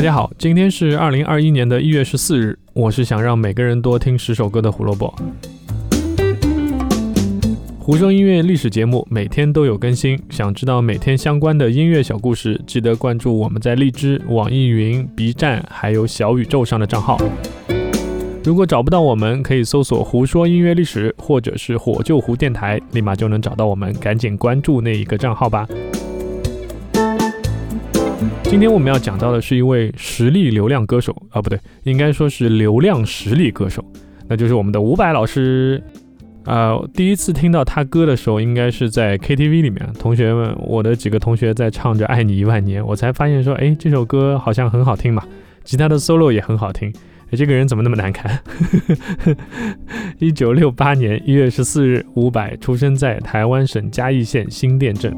大家好，今天是二零二一年的一月十四日，我是想让每个人多听十首歌的胡萝卜。胡说音乐历史节目每天都有更新，想知道每天相关的音乐小故事，记得关注我们在荔枝、网易云、B 站还有小宇宙上的账号。如果找不到我们，可以搜索“胡说音乐历史”或者是“火救胡电台”，立马就能找到我们，赶紧关注那一个账号吧。今天我们要讲到的是一位实力流量歌手啊，不对，应该说是流量实力歌手，那就是我们的伍佰老师。啊，第一次听到他歌的时候，应该是在 KTV 里面，同学们，我的几个同学在唱着《爱你一万年》，我才发现说，哎，这首歌好像很好听嘛，吉他的 solo 也很好听，哎，这个人怎么那么难看？一九六八年一月十四日，伍佰出生 在台湾省嘉义县新店镇。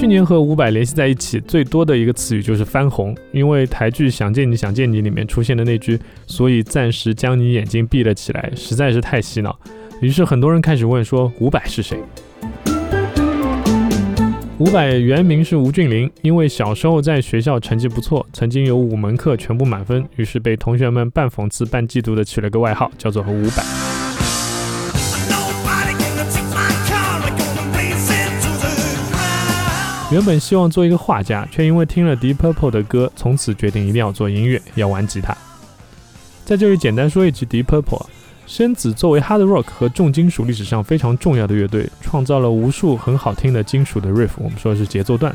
去年和伍佰联系在一起最多的一个词语就是翻红，因为台剧《想见你想见你》里面出现的那句“所以暂时将你眼睛闭了起来”实在是太洗脑，于是很多人开始问说伍佰是谁。伍佰原名是吴俊霖，因为小时候在学校成绩不错，曾经有五门课全部满分，于是被同学们半讽刺半嫉妒的取了个外号，叫做伍佰。原本希望做一个画家，却因为听了 Deep Purple 的歌，从此决定一定要做音乐，要玩吉他。在这里简单说一句，Deep Purple，深紫作为 Hard Rock 和重金属历史上非常重要的乐队，创造了无数很好听的金属的 riff，我们说的是节奏段。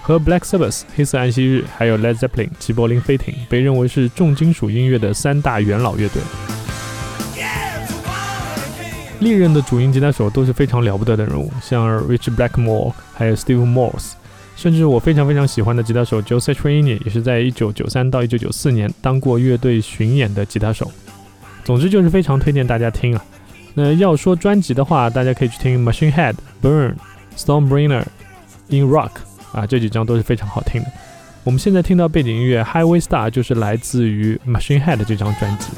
和 Black Sabbath 黑色安息日，还有 Led Zeppelin 齐柏林飞艇，被认为是重金属音乐的三大元老乐队。历任的主音吉他手都是非常了不得的人物，像 Rich Blackmore，还有 Steve Morse，甚至我非常非常喜欢的吉他手 Joe Satriani 也是在1993到1994年当过乐队巡演的吉他手。总之就是非常推荐大家听啊。那要说专辑的话，大家可以去听 Machine Head、Burn、Stormbringer、In Rock 啊，这几张都是非常好听的。我们现在听到背景音乐 Highway Star 就是来自于 Machine Head 这张专辑。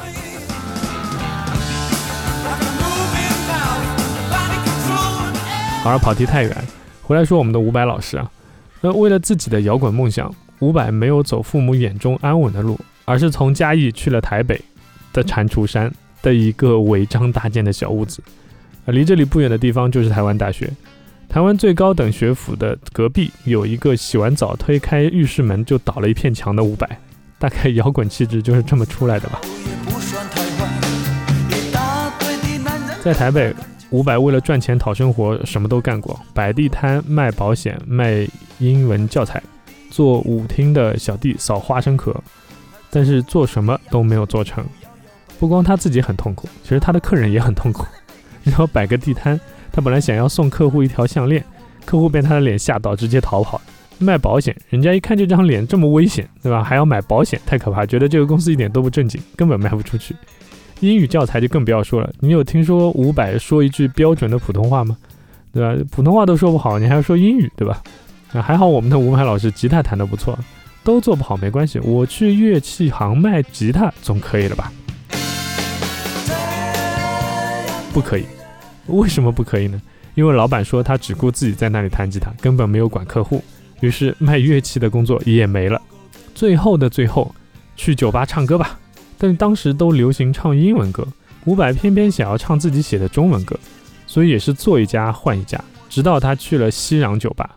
反而跑题太远，回来说我们的伍佰老师啊，那为了自己的摇滚梦想，伍佰没有走父母眼中安稳的路，而是从嘉义去了台北的蟾蜍山的一个违章搭建的小屋子，啊，离这里不远的地方就是台湾大学，台湾最高等学府的隔壁有一个洗完澡推开浴室门就倒了一片墙的伍佰，大概摇滚气质就是这么出来的吧，在台北。伍佰为了赚钱讨生活，什么都干过：摆地摊、卖保险、卖英文教材、做舞厅的小弟、扫花生壳，但是做什么都没有做成。不光他自己很痛苦，其实他的客人也很痛苦。然后摆个地摊，他本来想要送客户一条项链，客户被他的脸吓到，直接逃跑。卖保险，人家一看这张脸这么危险，对吧？还要买保险，太可怕，觉得这个公司一点都不正经，根本卖不出去。英语教材就更不要说了。你有听说伍佰说一句标准的普通话吗？对吧？普通话都说不好，你还要说英语，对吧？啊，还好我们的伍佰老师吉他弹得不错，都做不好没关系，我去乐器行卖吉他总可以了吧？不可以，为什么不可以呢？因为老板说他只顾自己在那里弹吉他，根本没有管客户，于是卖乐器的工作也没了。最后的最后，去酒吧唱歌吧。但当时都流行唱英文歌，伍佰偏偏想要唱自己写的中文歌，所以也是做一家换一家，直到他去了西壤酒吧，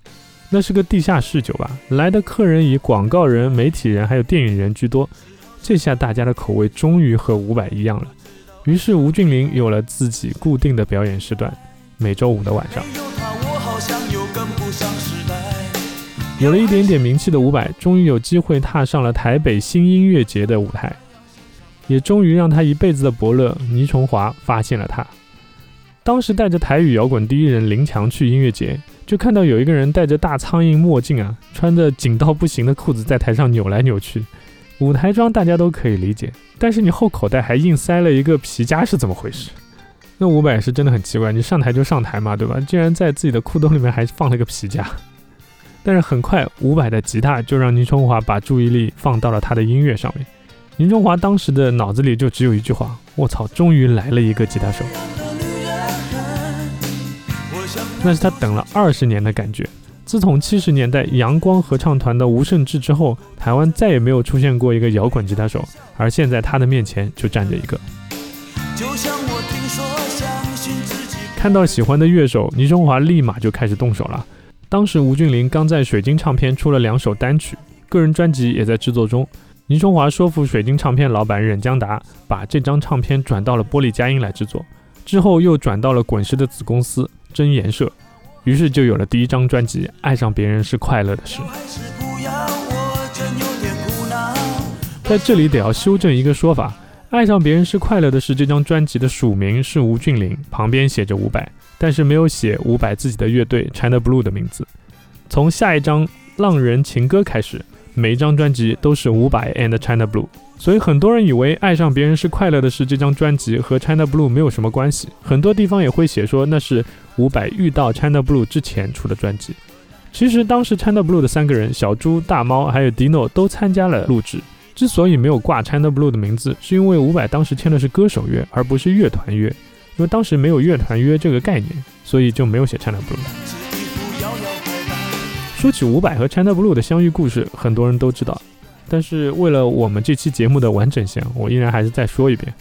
那是个地下室酒吧，来的客人以广告人、媒体人还有电影人居多，这下大家的口味终于和伍佰一样了，于是吴俊霖有了自己固定的表演时段，每周五的晚上。有了一点点名气的伍佰，终于有机会踏上了台北新音乐节的舞台。也终于让他一辈子的伯乐倪崇华发现了他。当时带着台语摇滚第一人林强去音乐节，就看到有一个人戴着大苍蝇墨镜啊，穿着紧到不行的裤子在台上扭来扭去。舞台装大家都可以理解，但是你后口袋还硬塞了一个皮夹是怎么回事？那伍佰是真的很奇怪，你上台就上台嘛，对吧？竟然在自己的裤兜里面还放了个皮夹。但是很快，伍佰的吉他就让倪崇华把注意力放到了他的音乐上面。林中华当时的脑子里就只有一句话：“我操，终于来了一个吉他手。”那是他等了二十年的感觉，自从七十年代阳光合唱团的吴胜志之后，台湾再也没有出现过一个摇滚吉他手，而现在他的面前就站着一个。看到喜欢的乐手，倪中华立马就开始动手了。当时吴俊霖刚在水晶唱片出了两首单曲，个人专辑也在制作中。倪中华说服水晶唱片老板任江达，把这张唱片转到了玻璃佳音来制作，之后又转到了滚石的子公司真颜社。于是就有了第一张专辑《爱上别人是快乐的事》。在这里得要修正一个说法，《爱上别人是快乐的事》这张专辑的署名是吴俊霖，旁边写着伍佰，但是没有写伍佰自己的乐队 China Blue 的名字。从下一张《浪人情歌》开始，每一张专辑都是伍佰 and China Blue。所以很多人以为爱上别人是快乐的事，这张专辑和 China Blue 没有什么关系。很多地方也会写说那是伍佰遇到 China Blue 之前出的专辑。其实当时 China Blue 的三个人小猪、大猫还有 Dino 都参加了录制。之所以没有挂 China Blue 的名字，是因为伍佰当时签的是歌手约，而不是乐团约。因为当时没有乐团约这个概念，所以就没有写 China Blue。说起伍佰和 China Blue 的相遇故事，很多人都知道。但是为了我们这期节目的完整性，我依然还是再说一遍：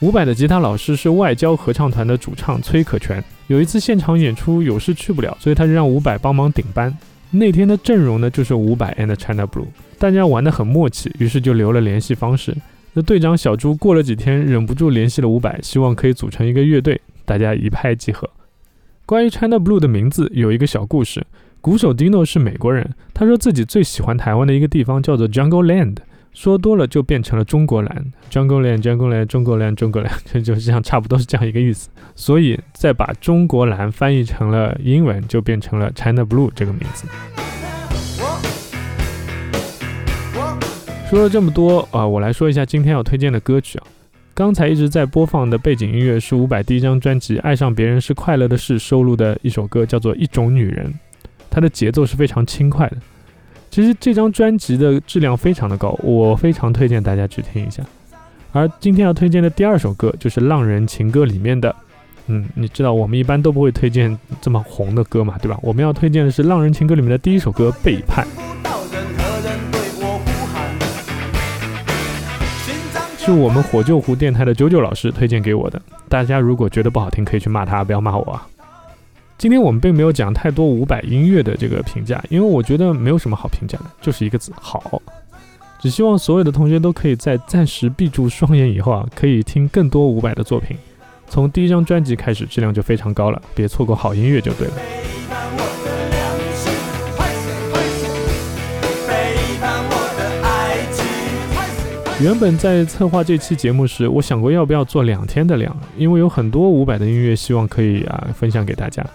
伍佰的吉他老师是外交合唱团的主唱崔可全。有一次现场演出有事去不了，所以他就让伍佰帮忙顶班。那天的阵容呢，就是伍佰 and China Blue，大家玩得很默契，于是就留了联系方式。那队长小朱过了几天，忍不住联系了伍佰，希望可以组成一个乐队，大家一拍即合。关于 China Blue 的名字有一个小故事。鼓手 Dino 是美国人，他说自己最喜欢台湾的一个地方叫做 Jungle Land，说多了就变成了中国蓝。Jungle Land，Jungle Land，中国蓝，中国蓝，这就是这样，差不多是这样一个意思。所以再把中国蓝翻译成了英文，就变成了 China Blue 这个名字。说了这么多啊，我来说一下今天要推荐的歌曲啊。刚才一直在播放的背景音乐是伍佰第一张专辑《爱上别人是快乐的事》收录的一首歌，叫做《一种女人》。它的节奏是非常轻快的，其实这张专辑的质量非常的高，我非常推荐大家去听一下。而今天要推荐的第二首歌就是《浪人情歌》里面的，嗯，你知道我们一般都不会推荐这么红的歌嘛，对吧？我们要推荐的是《浪人情歌》里面的第一首歌《背叛》，是我们火救湖电台的九九老师推荐给我的。大家如果觉得不好听，可以去骂他，不要骂我啊。今天我们并没有讲太多伍佰音乐的这个评价，因为我觉得没有什么好评价的，就是一个字好。只希望所有的同学都可以在暂时闭住双眼以后啊，可以听更多伍佰的作品。从第一张专辑开始，质量就非常高了，别错过好音乐就对了。原本在策划这期节目时，我想过要不要做两天的量，因为有很多伍佰的音乐，希望可以啊分享给大家。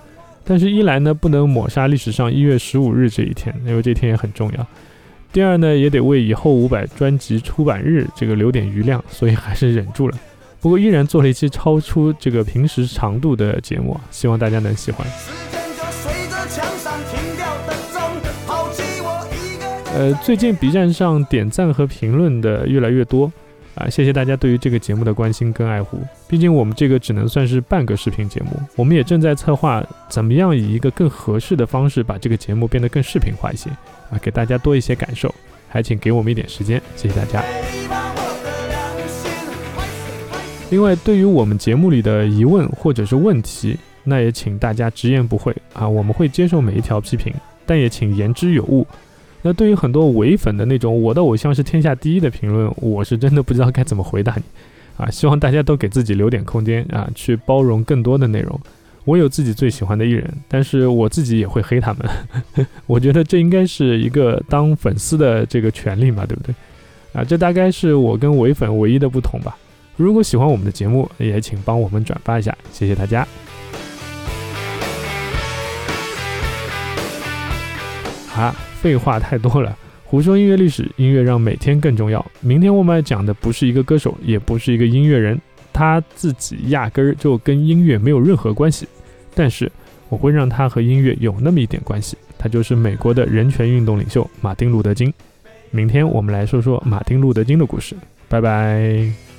但是，一来呢，不能抹杀历史上一月十五日这一天，因为这天也很重要；第二呢，也得为以后五百专辑出版日这个留点余量，所以还是忍住了。不过，依然做了一期超出这个平时长度的节目，希望大家能喜欢。呃，最近 B 站上点赞和评论的越来越多。啊，谢谢大家对于这个节目的关心跟爱护。毕竟我们这个只能算是半个视频节目，我们也正在策划怎么样以一个更合适的方式把这个节目变得更视频化一些啊，给大家多一些感受。还请给我们一点时间，谢谢大家。另外，对于我们节目里的疑问或者是问题，那也请大家直言不讳啊，我们会接受每一条批评，但也请言之有物。那对于很多伪粉的那种“我的偶像是天下第一”的评论，我是真的不知道该怎么回答你啊！希望大家都给自己留点空间啊，去包容更多的内容。我有自己最喜欢的艺人，但是我自己也会黑他们。我觉得这应该是一个当粉丝的这个权利嘛，对不对？啊，这大概是我跟伪粉唯一的不同吧。如果喜欢我们的节目，也请帮我们转发一下，谢谢大家。好。废话太多了，胡说音乐历史，音乐让每天更重要。明天我们要讲的不是一个歌手，也不是一个音乐人，他自己压根儿就跟音乐没有任何关系。但是我会让他和音乐有那么一点关系，他就是美国的人权运动领袖马丁·路德·金。明天我们来说说马丁·路德·金的故事。拜拜。